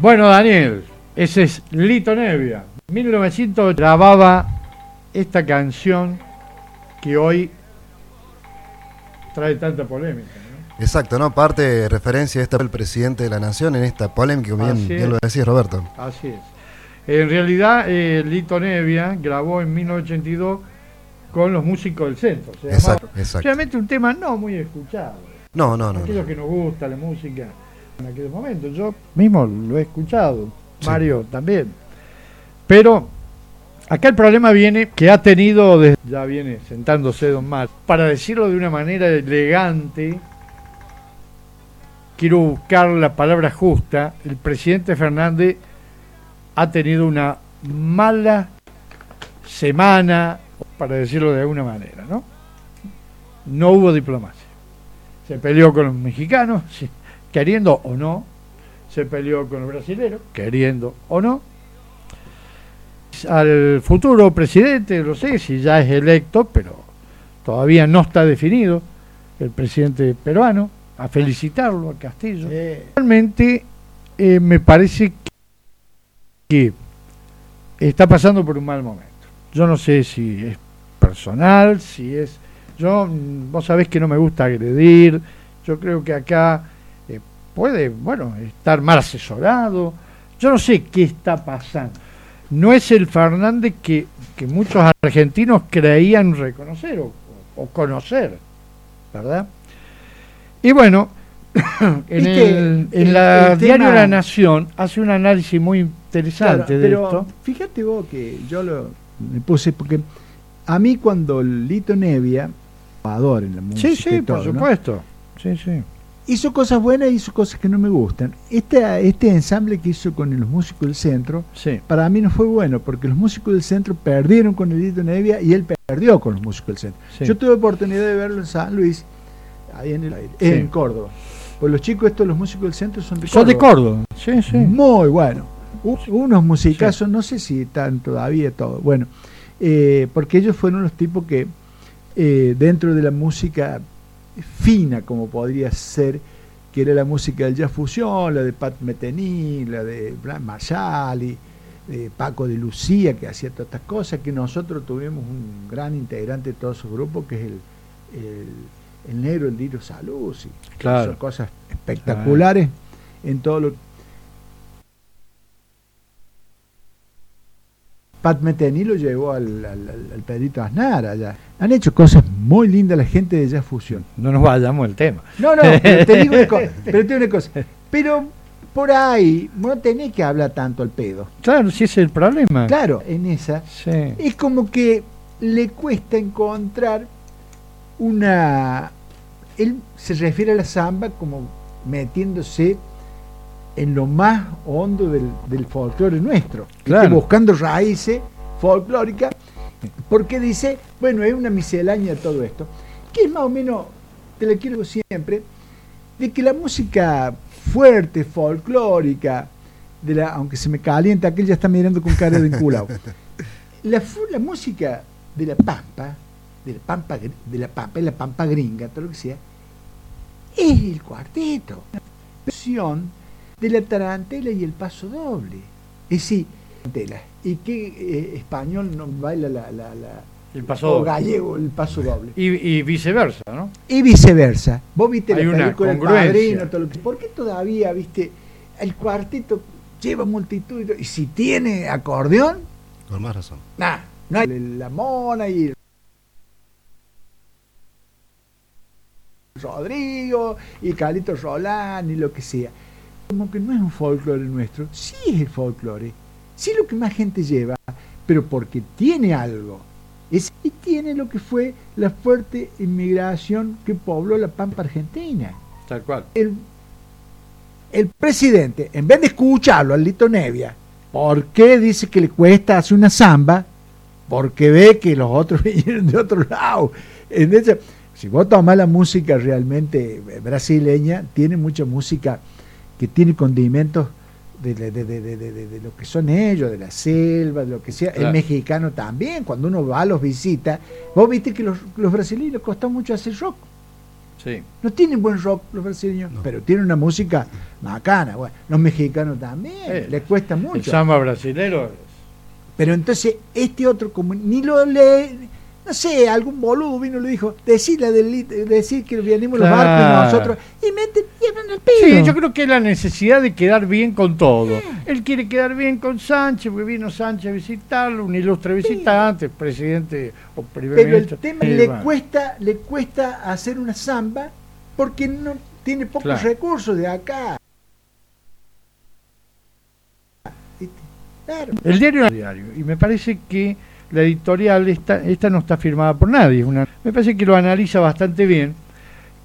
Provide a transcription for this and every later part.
Bueno, Daniel, ese es Lito Nevia. 1900 grababa esta canción que hoy trae tanta polémica. Exacto, ¿no? Parte de referencia esta el presidente de la nación en esta polémica, bien, bien lo decís, Roberto. Así es. En realidad, eh, Lito Nevia grabó en 1982 con los músicos del centro. exacto, exacto. Realmente un tema no muy escuchado. No, no, no. Aquellos que nos gusta la música en aquel momento. Yo mismo lo he escuchado, Mario también. Pero acá el problema viene que ha tenido, desde, ya viene sentándose Don Mar, para decirlo de una manera elegante, quiero buscar la palabra justa, el presidente Fernández ha tenido una mala semana, para decirlo de alguna manera, ¿no? No hubo diplomacia. Se peleó con los mexicanos, sí queriendo o no, se peleó con el brasilero, queriendo o no. Al futuro presidente, no sé si ya es electo, pero todavía no está definido, el presidente peruano, a felicitarlo a Castillo. Realmente eh, me parece que está pasando por un mal momento. Yo no sé si es personal, si es... Yo, mm, vos sabés que no me gusta agredir, yo creo que acá puede, bueno, estar mal asesorado. Yo no sé qué está pasando. No es el Fernández que, muchos argentinos creían reconocer o, conocer, ¿verdad? Y bueno, en, el, en la diario La Nación hace un análisis muy interesante de esto. Fíjate vos que yo lo me puse porque a mí cuando Lito Nevia, en la música, sí, sí, por supuesto, sí, sí hizo cosas buenas y hizo cosas que no me gustan. Este, este ensamble que hizo con los músicos del centro, para mí no fue bueno, porque los músicos del centro perdieron con Edito Nevia y él perdió con los músicos del centro. Yo tuve oportunidad de verlo en San Luis, ahí en, el, en Córdoba. Pues los chicos estos, los músicos del centro, son de Córdoba. Son de Córdoba, sí, sí. Muy bueno. Unos musicazos, no sé si están todavía todo. Bueno, eh, porque ellos fueron los tipos que eh, dentro de la música fina como podría ser, que era la música del jazz fusión, la de Pat Metheny, la de Blan Marshall, de Paco de Lucía, que hacía todas estas cosas, que nosotros tuvimos un gran integrante de todos esos grupos, que es el, el, negro, el Diro Salud, y son cosas espectaculares en todo lo Pat Meteni lo llevó al, al, Pedrito Aznar allá. Han hecho cosas muy lindas la gente de Jazz Fusión. No nos vayamos del tema. No, no, pero te digo una cosa. Pero te una cosa. Pero por ahí no tenés que hablar tanto al pedo. Claro, si es el problema. Claro, en esa. Es como que le cuesta encontrar una... Él se refiere a la samba como metiéndose en lo más hondo del, del folclore nuestro, buscando raíces folclóricas, porque dice, bueno, es una miscelánea de todo esto, que es más o menos, te lo quiero siempre, de que la música fuerte, folclórica, de la, aunque se me calienta, aquel ya está mirando con cara de enculado, la, la música de la pampa, de la pampa, de la pampa, la pampa gringa, todo lo que sea, es el cuarteto. versión de la tarantela y el paso doble. Es decir, ¿y qué eh, español no baila la, la, el paso o gallego el paso doble? Y, viceversa, ¿no? Y viceversa. Vos viste la película El Padrino, todo lo que... ¿por qué todavía, viste, el cuarteto lleva multitud y si tiene acordeón? Con más razón. Nah, no hay la mona y Rodrigo y Calito Rolán y lo que sea como que no es un folclore nuestro, sí es el folclore, sí es lo que más gente lleva, pero porque tiene algo. Es, y tiene lo que fue la fuerte inmigración que pobló la Pampa Argentina. Tal cual. El, el presidente, en vez de escucharlo al Lito Nevia, ¿por qué dice que le cuesta hacer una samba? Porque ve que los otros vinieron de otro lado. Entonces, si vos tomás la música realmente brasileña, tiene mucha música que tiene condimentos de, lo que son ellos, de la selva, de lo que sea. El mexicano también, cuando uno va a los visita, vos viste que los, los brasileños costó mucho hacer rock. Sí. No tienen buen rock los brasileños, pero tienen una música bacana. Bueno, los mexicanos también, les cuesta mucho. El samba brasilero. Pero entonces este otro, como ni lo lee, no sé, algún boludo vino y le dijo, decir, la del, decir que venimos los barcos y nosotros, y meten y el pedo. Sí, yo creo que es la necesidad de quedar bien con todo. Él quiere quedar bien con Sánchez, porque vino Sánchez a visitarlo, un ilustre visitante, presidente o primer Pero el tema le cuesta, le cuesta hacer una samba porque no tiene pocos recursos de acá. El diario es diario, y me parece que la editorial, esta, esta no está firmada por nadie, una, me parece que lo analiza bastante bien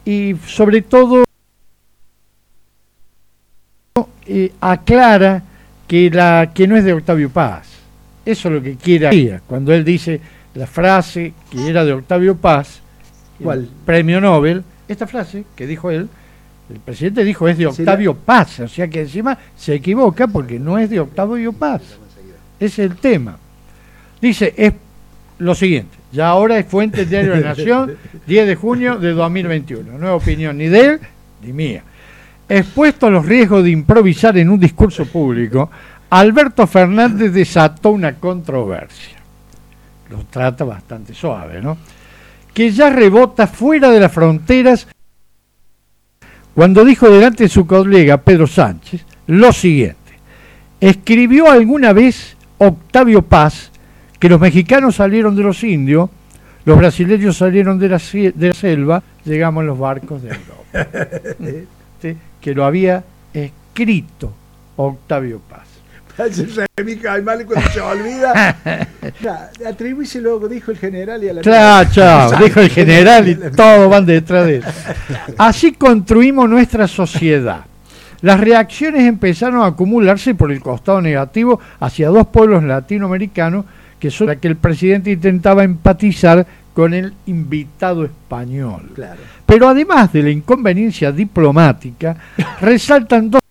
y sobre todo eh, aclara que, la, que no es de Octavio Paz. Eso es lo que quiere cuando él dice la frase que era de Octavio Paz, ¿Cuál? premio Nobel, esta frase que dijo él, el presidente dijo es de Octavio Paz, o sea que encima se equivoca porque no es de Octavio Paz. Es el tema. Dice, es lo siguiente, ya ahora es fuente del diario de la Nación, 10 de junio de 2021. Nueva opinión ni de él ni mía. Expuesto a los riesgos de improvisar en un discurso público, Alberto Fernández desató una controversia. Lo trata bastante suave, ¿no? Que ya rebota fuera de las fronteras cuando dijo delante de su colega Pedro Sánchez lo siguiente. Escribió alguna vez Octavio Paz que los mexicanos salieron de los indios, los brasileños salieron de la, de la selva, llegamos en los barcos de Europa. Que lo había escrito Octavio Paz. cuando se olvida. luego, dijo el general y a la Claro, chao, dijo el general y todos van detrás de él. Así construimos nuestra sociedad. Las reacciones empezaron a acumularse por el costado negativo hacia dos pueblos latinoamericanos que son que el presidente intentaba empatizar con el invitado español. Pero además de la inconveniencia diplomática, resaltan dos,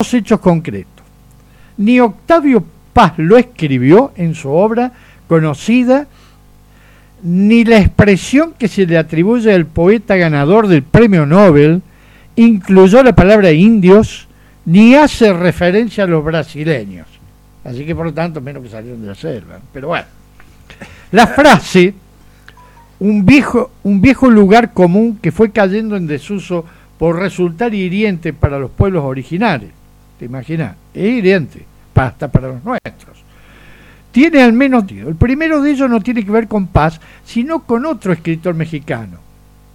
dos hechos concretos. Ni Octavio Paz lo escribió en su obra conocida, ni la expresión que se le atribuye al poeta ganador del premio Nobel incluyó la palabra indios, ni hace referencia a los brasileños. Así que por lo tanto, menos que salieron de la selva. Pero bueno, la frase, un viejo, un viejo lugar común que fue cayendo en desuso por resultar hiriente para los pueblos originales. ¿Te imaginas? Es hiriente, hasta para los nuestros. Tiene al menos, el primero de ellos no tiene que ver con paz, sino con otro escritor mexicano.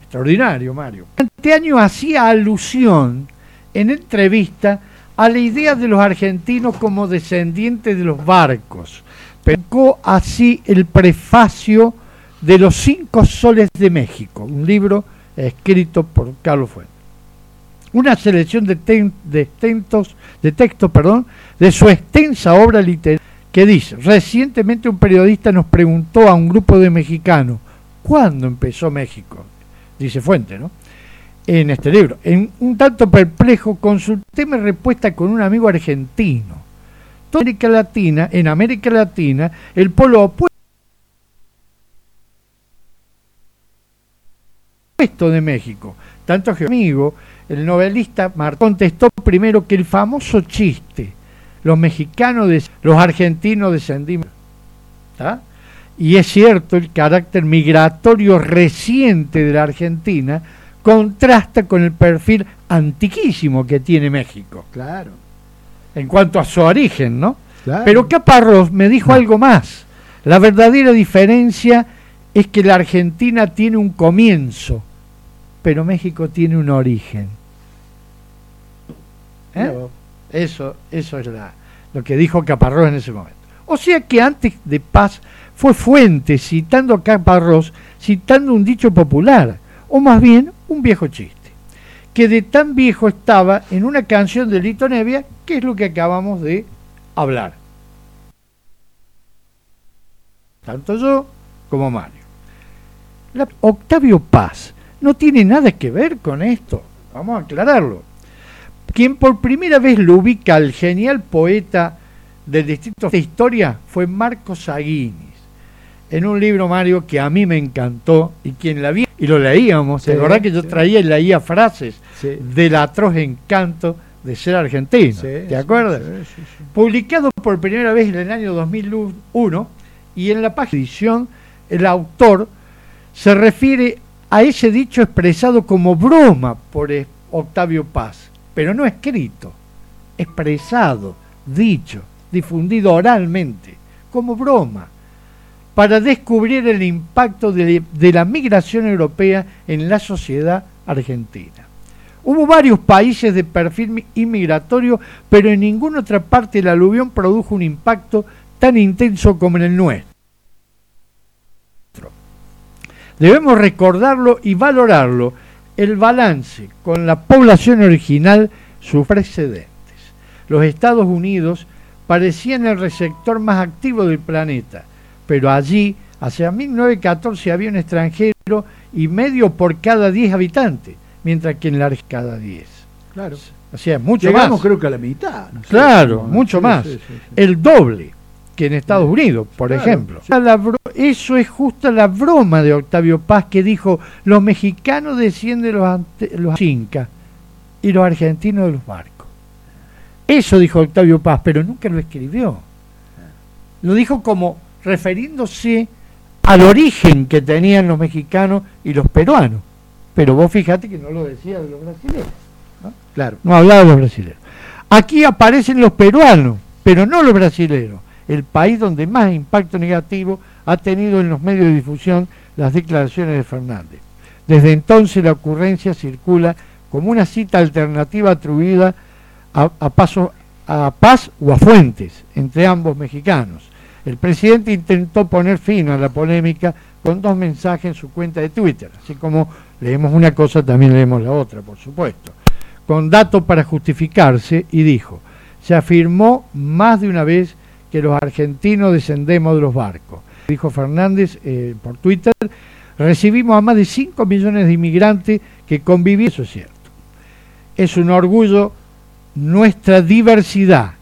Extraordinario, Mario. Este año hacía alusión en entrevista a la idea de los argentinos como descendientes de los barcos. Pero así el prefacio de Los Cinco Soles de México, un libro escrito por Carlos Fuentes. Una selección de, de, de textos perdón, de su extensa obra literaria que dice, recientemente un periodista nos preguntó a un grupo de mexicanos, ¿cuándo empezó México? Dice Fuente, ¿no? En este libro. En un tanto perplejo, consulté mi respuesta con un amigo argentino. Toda América Latina, en América Latina, el polo opuesto de México. Tanto que amigo, el novelista Martón contestó primero que el famoso chiste, los mexicanos, los argentinos descendimos. Y es cierto, el carácter migratorio reciente de la Argentina contrasta con el perfil antiquísimo que tiene México. Claro. En cuanto a su origen, ¿no? Pero Caparrós me dijo algo más. La verdadera diferencia es que la Argentina tiene un comienzo, pero México tiene un origen. ¿Eh? Eso, eso es la, lo que dijo Caparrós en ese momento. O sea que antes de paz fue fuente, citando a Caparrós, citando un dicho popular, o más bien un viejo chiste, que de tan viejo estaba en una canción de Lito Nevia, que es lo que acabamos de hablar. Tanto yo como Mario. Octavio Paz no tiene nada que ver con esto, vamos a aclararlo. Quien por primera vez lo ubica al genial poeta del distrito de historia fue Marcos Aguinis, en un libro, Mario, que a mí me encantó y quien la vi y lo leíamos. ¿Te acordás que yo traía y leía frases del atroz encanto de ser argentino? ¿Te acuerdas? Publicado por primera vez en el año 2001 y en la página edición el autor se refiere a ese dicho expresado como broma por Octavio Paz, pero no escrito, expresado, dicho, difundido oralmente, como broma, para descubrir el impacto de, la migración europea en la sociedad argentina. Hubo varios países de perfil inmigratorio, pero en ninguna otra parte el aluvión produjo un impacto tan intenso como en el nuestro. Debemos recordarlo y valorarlo, el balance con la población original, sus precedentes. Los Estados Unidos parecían el receptor más activo del planeta, pero allí, hacia 1914, había un extranjero y medio por cada 10 habitantes, mientras que en la cada 10. Claro. O sea, mucho Llegamos, creo que a la mitad. claro, mucho más. el doble que en Estados Unidos, por ejemplo. eso es justo la broma de Octavio Paz que dijo, los mexicanos descienden de los, los incas y los argentinos de los barcos. Eso dijo Octavio Paz, pero nunca lo escribió. Lo dijo como refiriéndose al origen que tenían los mexicanos y los peruanos. Pero vos fíjate que no lo decía de los brasileños. Claro. No hablaba de los brasileños. Aquí aparecen los peruanos, pero no los brasileños el país donde más impacto negativo ha tenido en los medios de difusión las declaraciones de Fernández. Desde entonces la ocurrencia circula como una cita alternativa atribuida a, paso, a Paz o a Fuentes, entre ambos mexicanos. El presidente intentó poner fin a la polémica con dos mensajes en su cuenta de Twitter, así como leemos una cosa, también leemos la otra, por supuesto, con datos para justificarse y dijo, se afirmó más de una vez que los argentinos descendemos de los barcos. Dijo Fernández eh, por Twitter, recibimos a más de 5 millones de inmigrantes que convivieron, eso es cierto. Es un orgullo nuestra diversidad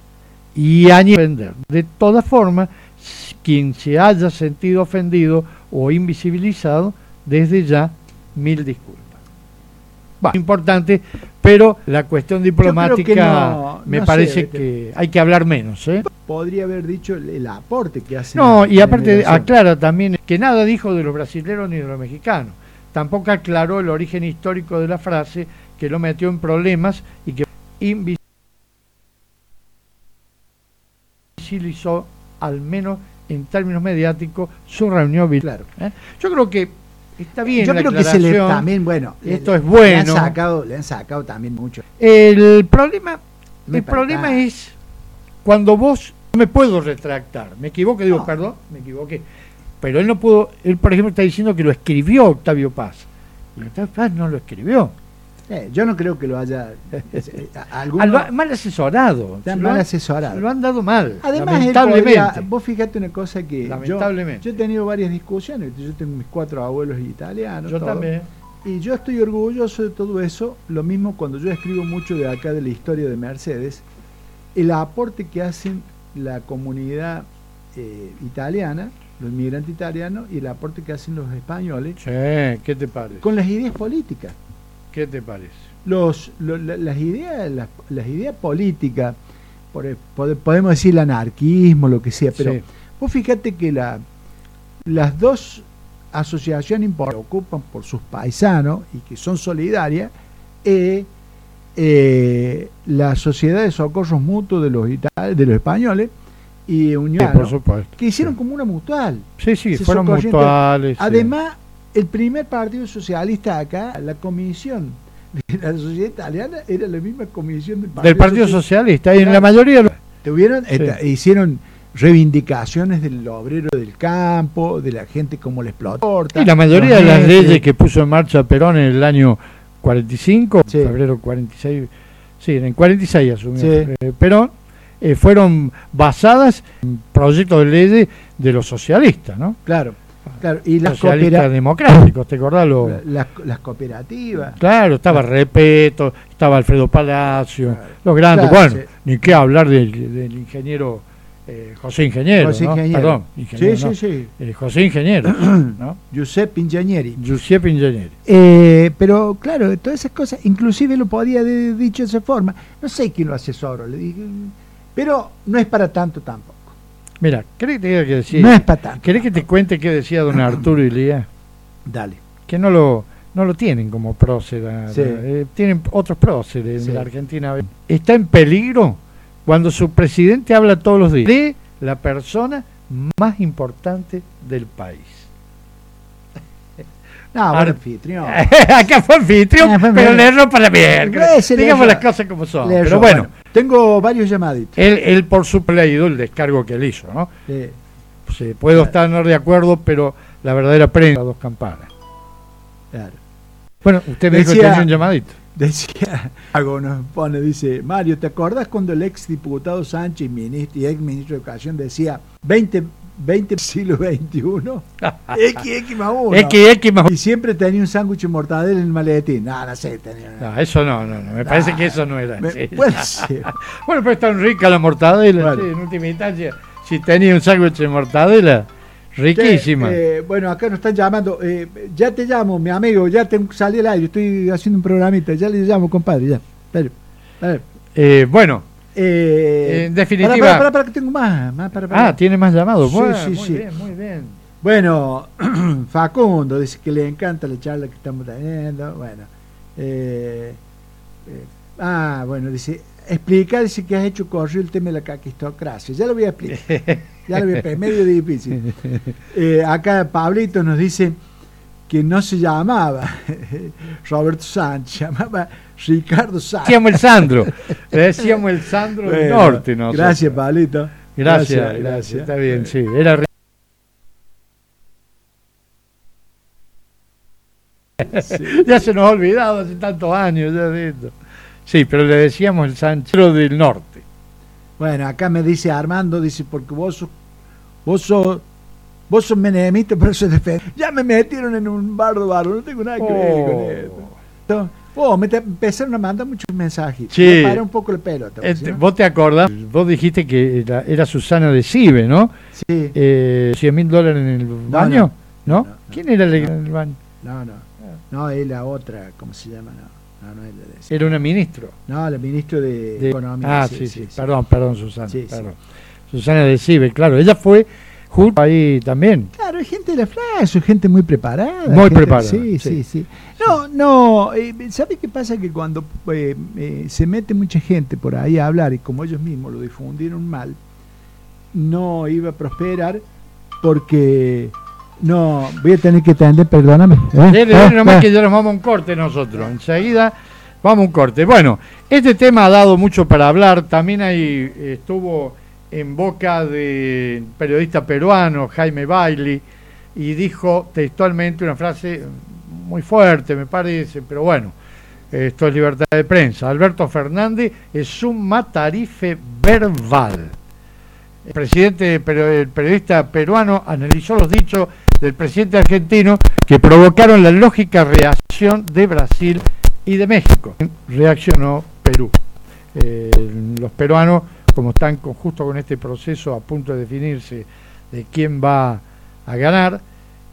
y añadir. De todas formas, quien se haya sentido ofendido o invisibilizado, desde ya, mil disculpas. Bueno, importante, pero la cuestión diplomática me parece que hay que hablar menos. ¿eh? Podría haber dicho el, aporte que hace. No, y aparte aclara también que nada dijo de los brasileños ni de los mexicanos. Tampoco aclaró el origen histórico de la frase, que lo metió en problemas y que invisibilizó, al menos en términos mediáticos, su reunión. Claro. ¿eh? Yo creo que Está bien. Yo creo que se le también, bueno, esto es bueno. Le han sacado, le han sacado también mucho. El problema, el problema es cuando vos no me puedo retractar. Me equivoqué, digo, perdón, me equivoqué. Pero él no pudo, él por ejemplo está diciendo que lo escribió Octavio Paz. Y Octavio Paz no lo escribió. Eh, yo no creo que lo haya. Eh, mal asesorado. mal asesorado. Lo han dado mal. Además, lamentablemente. vos fíjate una cosa que. Lamentablemente. Yo, he tenido varias discusiones. Yo tengo mis cuatro abuelos italianos. Yo también. Y yo estoy orgulloso de todo eso. Lo mismo cuando yo escribo mucho de acá de la historia de Mercedes. El aporte que hacen la comunidad eh, italiana, los inmigrantes italianos, y el aporte que hacen los españoles. ¿qué te parece? Con las ideas políticas. ¿Qué te parece? Los, las ideas las, ideas políticas, podemos decir el anarquismo, lo que sea, pero vos fíjate que la, las dos asociaciones que ocupan por sus paisanos y que son solidarias, eh, eh, la Sociedad de Socorros Mutuos de los, de los españoles y Unión, que hicieron como una mutual. Sí, sí, fueron mutuales. Además, el primer partido socialista acá, la comisión de la sociedad italiana era la misma comisión del Partido, del partido Socialista. Y en la mayoría... Tuvieron, hicieron reivindicaciones del obrero del campo, de la gente como le explotó. Y la mayoría de las leyes que puso en marcha Perón en el año 45, febrero 46, sí, en el 46 asumió eh, Perón, eh, fueron basadas en proyectos de leyes de los socialistas, ¿no? Claro. Claro, y las cooperativas democráticos, ¿te acordás? Las, cooperativas. Claro, estaba Repeto, estaba Alfredo Palacio, los grandes. bueno, ni qué hablar del, ingeniero eh, José Ingeniero. José Ingeniero. Perdón, Ingeniero. Sí, sí, sí. Eh, José Ingeniero. ¿no? Giuseppe Ingenieri. Giuseppe Ingenieri. Eh, pero claro, todas esas cosas, inclusive lo podía haber dicho de esa forma. No sé quién lo asesoró, le dije, pero no es para tanto tampoco. Mira, ¿querés que te diga que decía? No es para tanto. ¿Querés que te cuente qué decía don Arturo Ilía? Dale. Que no lo, no lo tienen como prócer. Eh, tienen otros próceres en la Argentina. Está en peligro cuando su presidente habla todos los días de la persona más importante del país. No, bueno, anfitrión. Acá fue anfitrión, ah, pero le para la mierda. Digamos las cosas como son. Pero bueno. Tengo varios llamaditos. Él, él por su leído el descargo que él hizo, ¿no? Sí. puedo estar no de acuerdo, pero la verdadera prensa dos campanas. Claro. Bueno, usted me dijo que tenía un llamadito. Decía, algo nos pone, dice, Mario, ¿te acordás cuando el ex diputado Sánchez ministro, y ex ministro de Educación decía 20, 20 siglo XXI? X, X más uno. X, X más Y siempre tenía un sándwich de mortadela en el maletín. No, no sé, tenía. No, eso no, no, no. Me parece que eso no era. Me, Puede ser. bueno, pero es tan rica la mortadela, sí, en última instancia. Si tenía un sándwich de mortadela. Riquísima. Eh, bueno, acá nos están llamando. Eh, ya te llamo, mi amigo, ya te salí al aire, estoy haciendo un programita, ya le llamo, compadre, ya. Eh, bueno, en definitiva. Para, para, para, que tengo más. más para, Ah, tiene más llamados. Sí, sí, muy sí. bien, muy bien. Bueno, Facundo dice que le encanta la charla que estamos teniendo. Bueno, ah, bueno, dice, explica, dice que has hecho correr el tema de la caquistocracia. Ya lo voy a explicar. ya lo voy a explicar, medio difícil. Eh, acá Pablito nos dice que no se llamaba Roberto Sánchez, llamaba Ricardo Sánchez. Decíamos el Sandro, le decíamos el Sandro del norte. ¿no? Gracias, Pablito. Gracias, gracias, está bien, sí. Era ya se nos ha olvidado hace tantos años ya de esto. Sí, pero le decíamos el Sanchero del Norte. Bueno, acá me dice Armando, dice, porque vos sos, vos sos, vos sos menemista, pero eso es Ya me metieron en un bardo barro, no tengo nada que ver con oh. esto. Oh, me empezaron a mandar muchos mensajes. Sí. Me paré un poco el pelo. Este, ¿Vos te acordás? Vos dijiste que era, Susana de Cibe, ¿no? Sí. Eh, ¿100 mil dólares en el baño? ¿No? ¿Quién era el el baño? No, no. No, es la otra, ¿cómo se llama? No. Era una ministro. No, la ministro de, Economía. Ah, sí, sí, Perdón, perdón, Susana. Susana de Cibe, claro. Ella fue justo ahí también. Claro, hay gente de la FLA, es gente muy preparada. Muy preparada. Sí, sí, sí. No, no, eh, ¿sabe qué pasa? Que cuando eh, eh, se mete mucha gente por ahí a hablar y como ellos mismos lo difundieron mal, no iba a prosperar porque no, voy a tener que atender, perdóname. ¿eh? nomás que ya nos vamos a un corte nosotros. Enseguida vamos a un corte. Bueno, este tema ha dado mucho para hablar. También ahí estuvo en boca del periodista peruano Jaime Bailey y dijo textualmente una frase muy fuerte, me parece, pero bueno, esto es libertad de prensa. Alberto Fernández es un matarife verbal. El presidente, el periodista peruano analizó los dichos del presidente argentino que provocaron la lógica reacción de Brasil y de México. Reaccionó Perú. Eh, los peruanos, como están justo con este proceso a punto de definirse de quién va a ganar,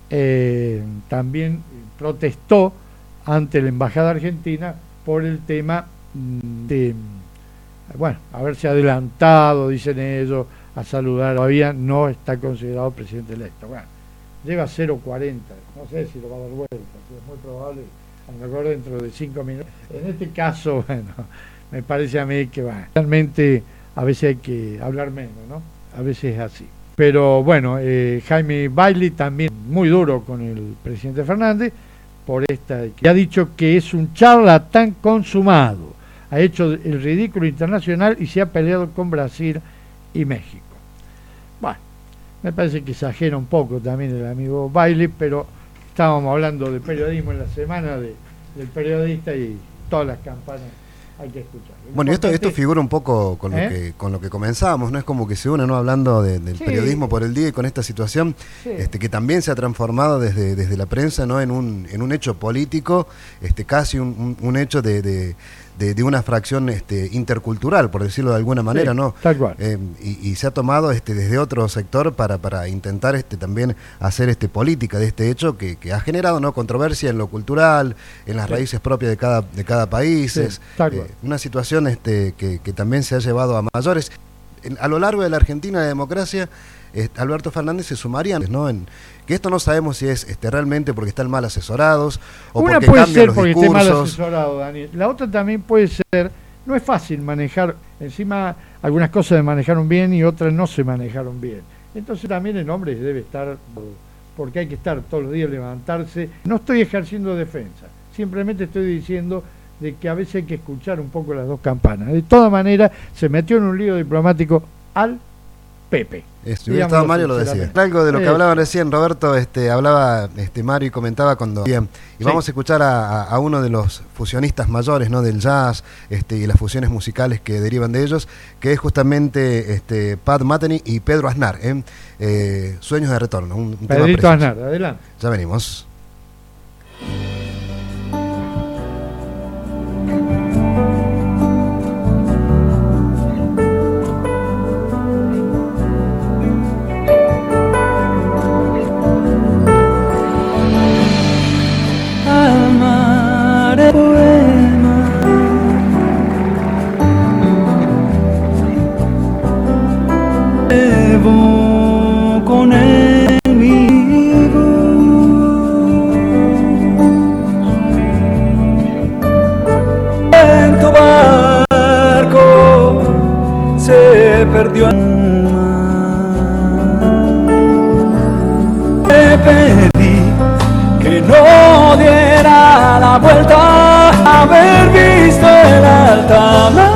eh, también protestó ante la embajada argentina por el tema mm, de, bueno, haberse adelantado, dicen ellos, a saludar. Todavía no está considerado presidente electo. Bueno, llega a 0.40, no sé si lo va a dar vuelta, es muy probable, a lo mejor dentro de 5 minutos. En este caso, bueno, me parece a mí que va, realmente a veces hay que hablar menos, ¿no? A veces es así. Pero bueno, eh, Jaime Bailey también muy duro con el presidente Fernández por esta, que ha dicho que es un charlatán consumado, ha hecho el ridículo internacional y se ha peleado con Brasil y México. Bueno, me parece que exagera un poco también el amigo Bailey, pero estábamos hablando de periodismo en la semana del periodista y todas las campanas hay que escuchar. Bueno, y esto, esto figura un poco con lo, ¿Eh? que, con lo que comenzábamos, ¿no? Es como que se une, ¿no? Hablando del periodismo por el día y con esta situación, este, que también se ha transformado desde, desde la prensa, ¿no? En un, en un hecho político, este, casi un, un hecho de de, una fracción este, intercultural, por decirlo de alguna manera, ¿no? Tal cual. Eh, y, se ha tomado este, desde otro sector para, para intentar este, también hacer este, política de este hecho que, ha generado ¿no? controversia en lo cultural, en las raíces propias de cada, de cada país. es, eh, una situación este, que, que también se ha llevado a mayores. a lo largo de la Argentina, la democracia Alberto Fernández se sumarían, ¿no? En, que esto no sabemos si es este, realmente porque están mal asesorados o Una porque puede cambian ser los porque discursos. esté mal asesorado, Daniel. La otra también puede ser, no es fácil manejar, encima algunas cosas se manejaron bien y otras no se manejaron bien. Entonces también el hombre debe estar, porque hay que estar todos los días, levantarse. No estoy ejerciendo defensa, simplemente estoy diciendo de que a veces hay que escuchar un poco las dos campanas. De todas maneras, se metió en un lío diplomático al Pepe. Si hubiera estado Mario lo decía. Algo de lo que hablaban recién, Roberto, este, hablaba este, Mario y comentaba cuando... Bien, y vamos a escuchar a, uno de los fusionistas mayores ¿no? del jazz este, y las fusiones musicales que derivan de ellos, que es justamente este, Pat Mateny y Pedro Aznar, ¿eh? Eh, Sueños de Retorno. Un, Pedrito Aznar, adelante. Ya venimos. perdió alma. Te pedí que no diera la vuelta a haber visto el altar.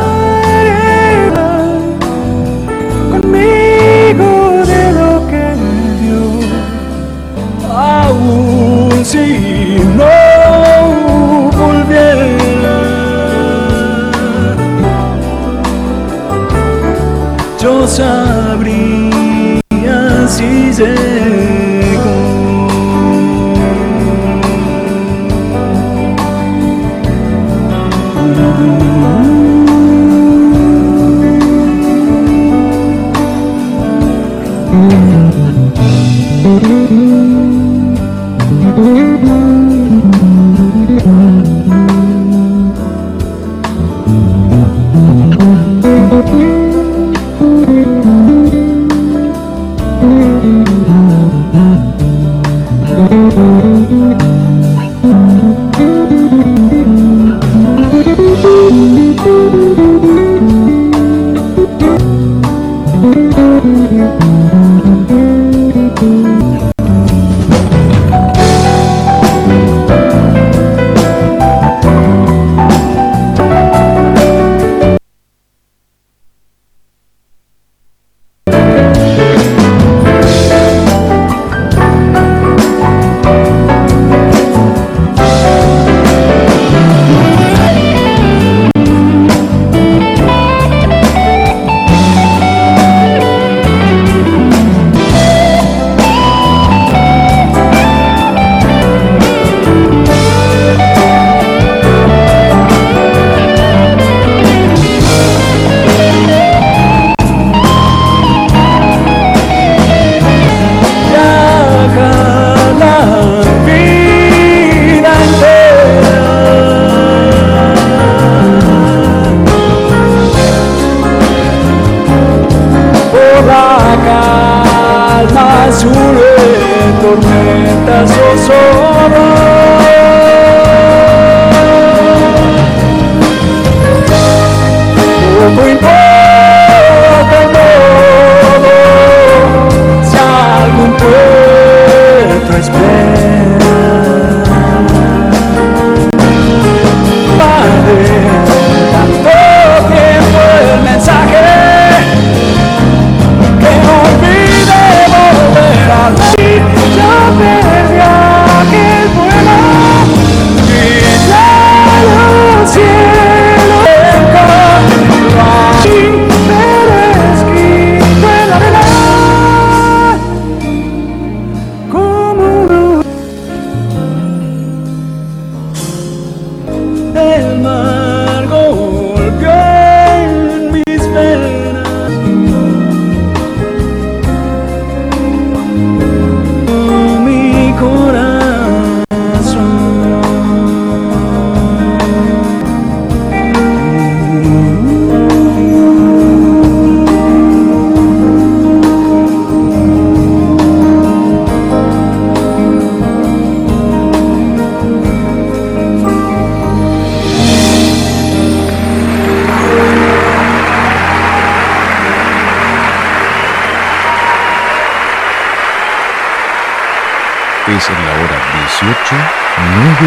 들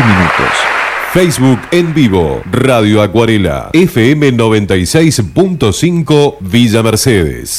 minutos. Facebook en vivo, Radio Acuarela, FM 96.5 Villa Mercedes.